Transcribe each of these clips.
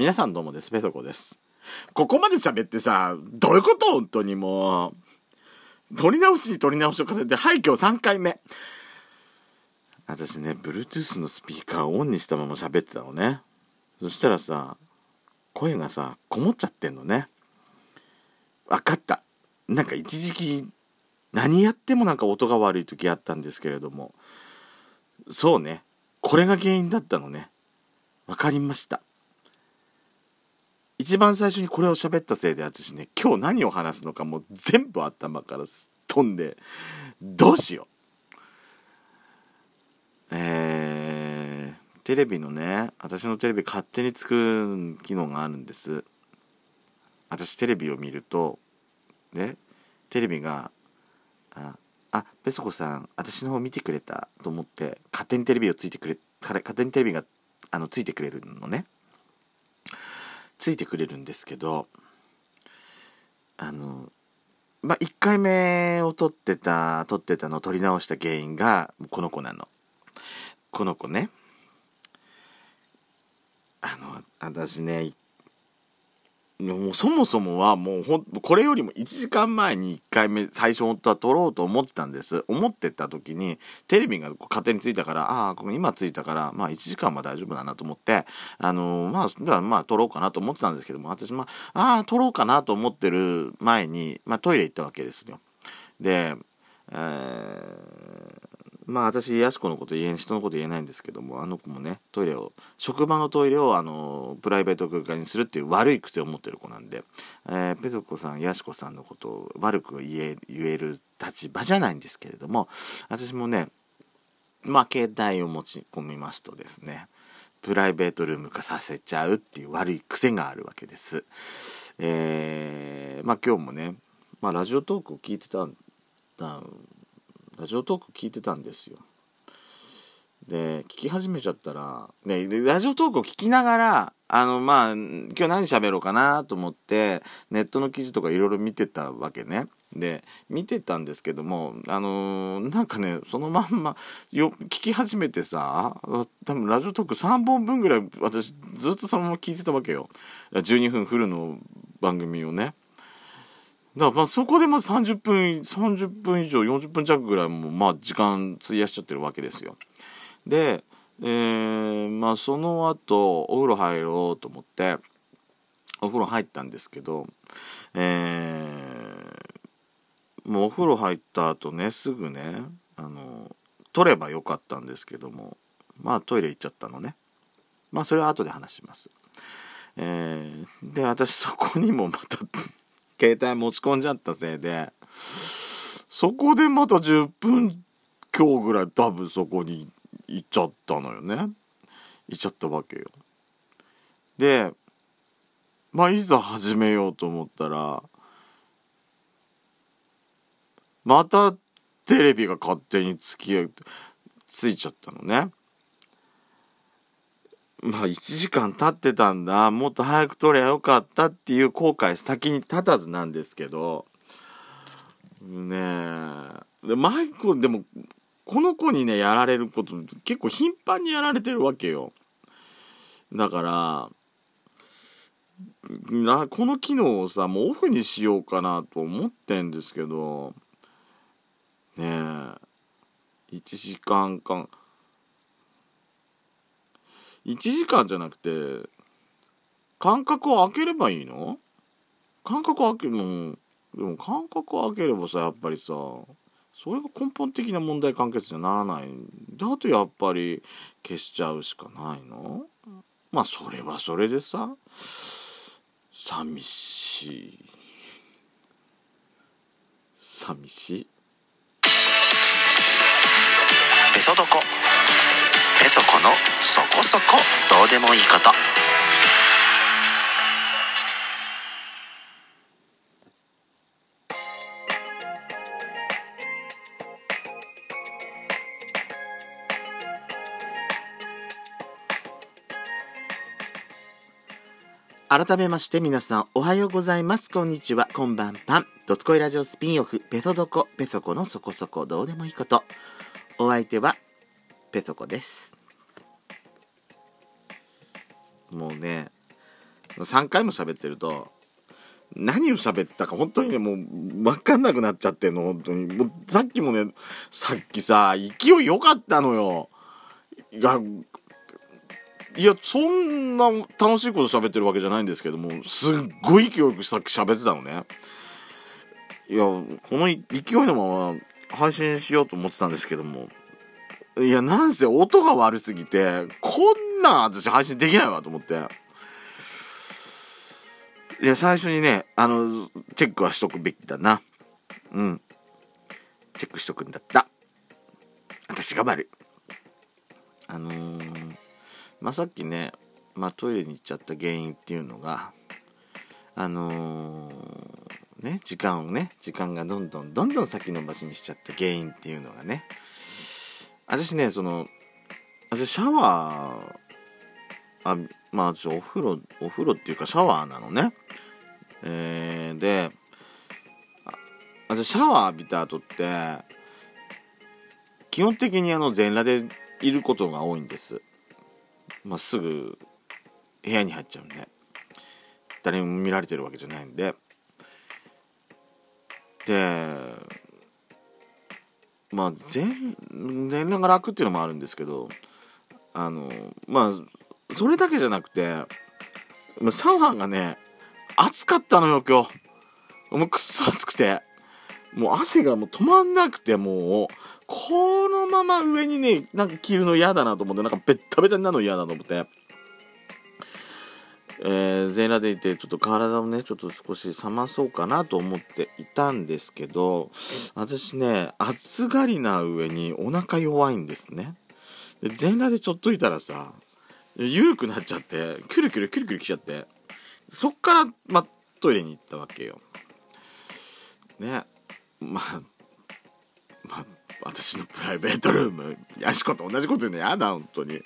皆さんどうもです。ペソコです。ここまで喋ってさどういうこと？本当にもう。取り直し取り直しを重ねてはい今日3回目。私ね Bluetooth のスピーカーをオンにしたまま喋ってたのね。そしたらさ声がさこもっちゃってんのね。分かった。なんか一時期何やってもなんか音が悪い時あったんですけれども。そうね。これが原因だったのね。分かりました。一番最初にこれを喋ったせいで私ね今日何を話すのかもう全部頭からすっ飛んでどうしよう。えー、テレビのね私のテレビ勝手につく機能があるんです。私テレビを見るとねテレビがああペソコさん私の方見てくれたと思って勝手にテレビをついてくれ勝手にテレビがあのついてくれるのね。ついてくれるんですけどあのまあ1回目を撮ってた撮ってたのを撮り直した原因がこの子なの。この子ね。あの私ねもうそもそもはもうほんこれよりも1時間前に1回目最初本当は撮ろうと思ってたんです。思ってた時にテレビが勝手についたからああ今ついたからまあ1時間は大丈夫だなと思ってあのー、まあじゃあまあ撮ろうかなと思ってたんですけども私まあああ撮ろうかなと思ってる前に、まあ、トイレ行ったわけですよ。で、えーまあ私やしこのこと言えん人のこと言えないんですけどもあの子もねトイレを職場のトイレをあのプライベート空間にするっていう悪い癖を持ってる子なんで、えー、ペソコさんやしこさんのことを悪く言え言える立場じゃないんですけれども私もねまあ携帯を持ち込みますとですねプライベートルーム化させちゃうっていう悪い癖があるわけです。えー、まあ今日もね、まあ、ラジオトークを聞いてたんだラジオトーク聞いてたんですよ。で聞き始めちゃったらねラジオトークを聞きながらあのまあ今日何喋ろうかなと思ってネットの記事とかいろいろ見てたわけね。で見てたんですけどもあのー、なんかねそのまんまよ聞き始めてさ多分ラジオトーク3本分ぐらい私ずっとそのまま聞いてたわけよ。12分フルの番組をね。だからまあそこでまず30分30分以上40分弱ぐらいもまあ時間費やしちゃってるわけですよ。で、えー、まあその後お風呂入ろうと思ってお風呂入ったんですけど、えー、もうお風呂入った後ねすぐねあの取ればよかったんですけどもまあトイレ行っちゃったのねまあそれは後で話します。えー、で私そこにもまた携帯持ち込んじゃったせいで、そこでまた10分今日ぐらい多分そこに行っちゃったのよね。行っちゃったわけよ。で、まあいざ始めようと思ったら、またテレビが勝手に付き合う、ついちゃったのね。まあ1時間経ってたんだ。もっと早く撮りゃよかったっていう後悔先に立たずなんですけど。ねえ。でマイクでもこの子にねやられること結構頻繁にやられてるわけよ。だからなこの機能をさもうオフにしようかなと思ってんですけど。ねえ。1時間間1時間じゃなくて間隔を空ければいいの？間隔を空けもでも間隔を空ければさやっぱりさそれが根本的な問題解決にはならない。だとやっぱり消しちゃうしかないの？まあそれはそれでさ寂しい。寂しい。ペソドコペソコのそこそこどうでもいいこと。改めまして皆さんおはようございます。こんにちは。こんばんぱんドツコイラジオスピンオフ。ペソドコペソコのそこそこ。どうでもいいこと。お相手はペソコです。もうね3回も喋ってると何を喋ったか本当にねもう分かんなくなっちゃってんの本当に。もうさっきもねさっきさ勢い良かったのよ。いやいやそんな楽しいこと喋ってるわけじゃないんですけどもすっごい勢いよくさっき喋ってたのね。いやこの勢いのまま配信しようと思ってたんですけどもいやなんせ音が悪すぎてこんなん私配信できないわと思って。いや最初にねあのチェックはしとくべきだな。うん。チェックしとくんだった。私が悪い。あのー、まあさっきね、まあ、トイレに行っちゃった原因っていうのがあのー、ね時間をね時間がどんどんどんどん先延ばしにしちゃった原因っていうのがね私ねその私シャワーあまあ私お風呂お風呂っていうかシャワーなのね。えー、で私シャワー浴びた後って基本的にあの全裸でいることが多いんです。まあ、すぐ部屋に入っちゃうんで。誰も見られてるわけじゃないんで。でまあ全全裸が楽っていうのもあるんですけどあのまあそれだけじゃなくてシャワーがね暑かったのよ今日。もうくっそ暑くて。もう汗がもう止まんなくてもうこのまま上にねなんか着るの嫌だなと思ってなんかベッタベタになるの嫌だと思って。えー、全裸でいてちょっと体をねちょっと少し冷まそうかなと思っていたんですけど私ね暑がりな上にお腹弱いんですね。で全裸でちょっといたらさ緩くなっちゃってキュルキュルキュルキュル来ちゃってそっから、ま、トイレに行ったわけよ。ねまあまあ私のプライベートルームやしこと同じこと言うのやだ本当に。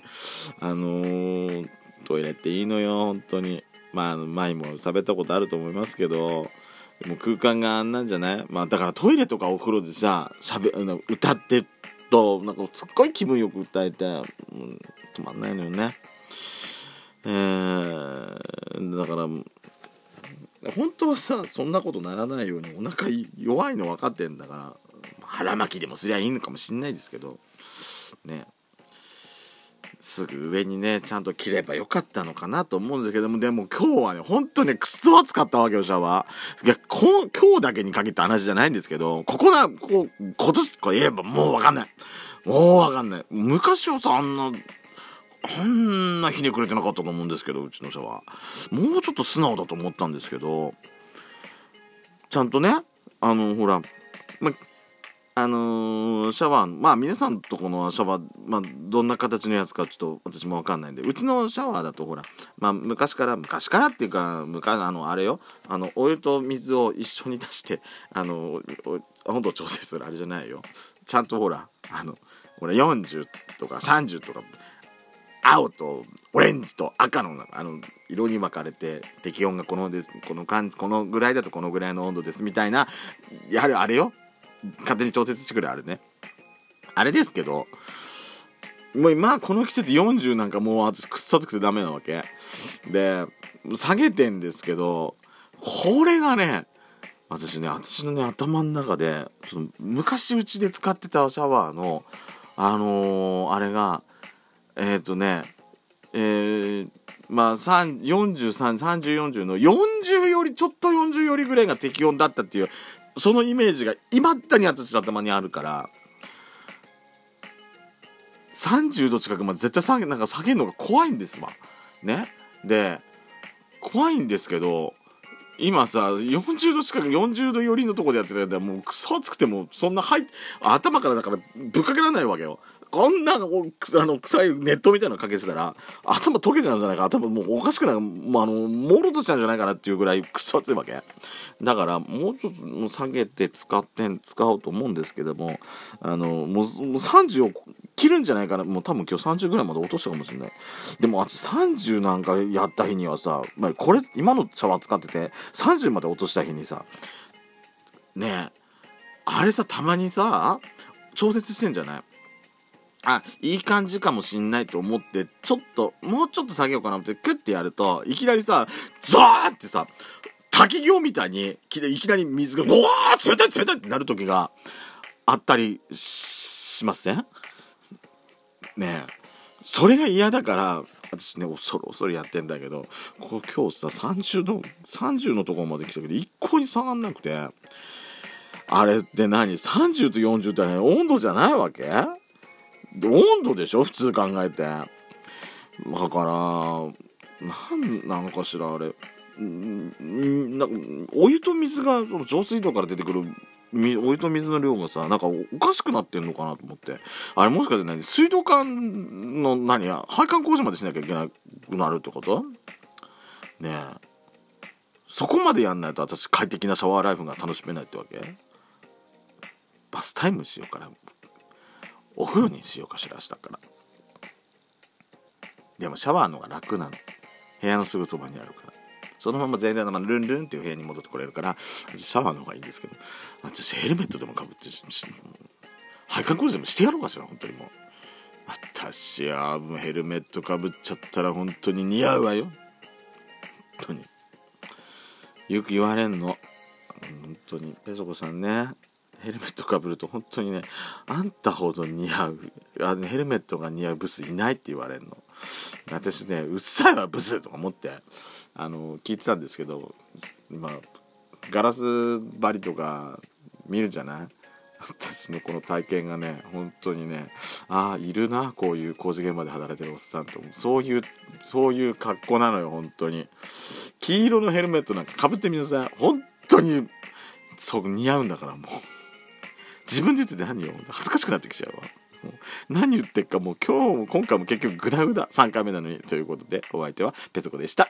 あのー、トイレっていいのよ本当に。まあ前も喋ったことあると思いますけどでも空間があんなんじゃない？まあだからトイレとかお風呂でさしゃべ歌ってとなんかすっごい気分よく歌えて、うん、止まんないのよね。えー、だから本当はさそんなことならないようにお腹弱いの分かってんだから腹巻きでもすりゃいいのかもしんないですけどね。すぐ上にねちゃんと切ればよかったのかなと思うんですけどもでも今日はね本当ねくそ暑かったわけよシャワー。いやこ今日だけに限った話じゃないんですけどここなこ今年これ言えばもう分かんない。もう分かんない。昔はさあんなこんなひねくれてなかったと思うんですけどうちの社はもうちょっと素直だと思ったんですけどちゃんとねあのほら、まあのー、シャワーまあ皆さんとこのシャワー、まあ、どんな形のやつかちょっと私も分かんないんでうちのシャワーだとほら、まあ、昔から昔からっていうか昔あのあれよあのお湯と水を一緒に出してあの温度調整するあれじゃないよ。ちゃんとほらあのこれ40とか30とか青とオレンジと赤のあの色に分かれて適温がこのですこの感このぐらいだとこのぐらいの温度ですみたいなやはりあれよ。勝手に調節してくれあれね。あれですけどもう今この季節40なんかもう私くっそ暑くてダメなわけ。で下げてんですけどこれがね私ね私のね頭の中でその昔うちで使ってたシャワーのあのー、あれがえっ、ー、とねえー、まあ433040の40よりちょっと40よりぐらいが適温だったっていうそのイメージがいまったに私の頭にあるから30度近くまで絶対下げなんか下げるのが怖いんですわ。ね。で怖いんですけど今さ40度近く40度寄りのとこでやってる間もうクソ暑くてもそんな入頭からだからぶっかけられないわけよ。こんなあの臭い熱湯みたいなのかけてたら頭溶けちゃうんじゃないか。頭もうおかしくないもうあのもろとしちゃうんじゃないかなっていうぐらいクソ熱いわけ。だからもうちょっと下げて使って使おうと思うんですけどもあのもうもう30を切るんじゃないかな。もう多分今日30ぐらいまで落としたかもしれない。でもあっち30なんかやった日にはさ、まあ、これ今のシャワー使ってて30まで落とした日にさねえあれさたまにさ調節してんじゃない？あいい感じかもしんないと思ってちょっともうちょっと下げようかなってクッてやるといきなりさザーってさ滝行みたいにいきなり水がうわー冷たい冷たいってなる時があったりしません？ねえそれが嫌だから私ね恐る恐るやってんだけどこ今日さ30度30のところまで来たけど一向に下がんなくて。あれって何 ?30 と40って、ね、温度じゃないわけ？温度でしょ？普通考えて。だから何なのかしらあれ。んなお湯と水がその浄水道から出てくるお湯と水の量がさなんかおかしくなってんのかなと思って。あれもしかして何？水道管の何？や配管工事までしなきゃいけなくなるってこと？ねえ。そこまでやんないと私快適なシャワーライフが楽しめないってわけ？バスタイムしようかな。お風呂にしようかしらしたから。でもシャワーのが楽なの。部屋のすぐそばにあるから。そのまま全体のままルンルンっていう部屋に戻ってこれるからシャワーの方がいいんですけど私ヘルメットでもかぶって配管工事でもしてやろうかしら本当にもう。私はヘルメットかぶっちゃったら本当に似合うわよ。本当に。よく言われんの。本当に。ペソコさんね。ヘルメットかぶると本当にねあんたほど似合うあヘルメットが似合うブスいないって言われるの。私ねうっさいわブスとか思ってあの聞いてたんですけど今ガラス張りとか見るじゃない？私のこの体験がね本当にねああいるなこういう工事現場で働いてるおっさんとそういうそういう格好なのよ本当に。黄色のヘルメットなんかかぶってみなさい。本当にそう似合うんだからもう。自分で言って何よ恥ずかしくなってきちゃうわ。何言ってっかもう今日も今回も結局グダグダ3回目なのにということでお相手はペトコでした。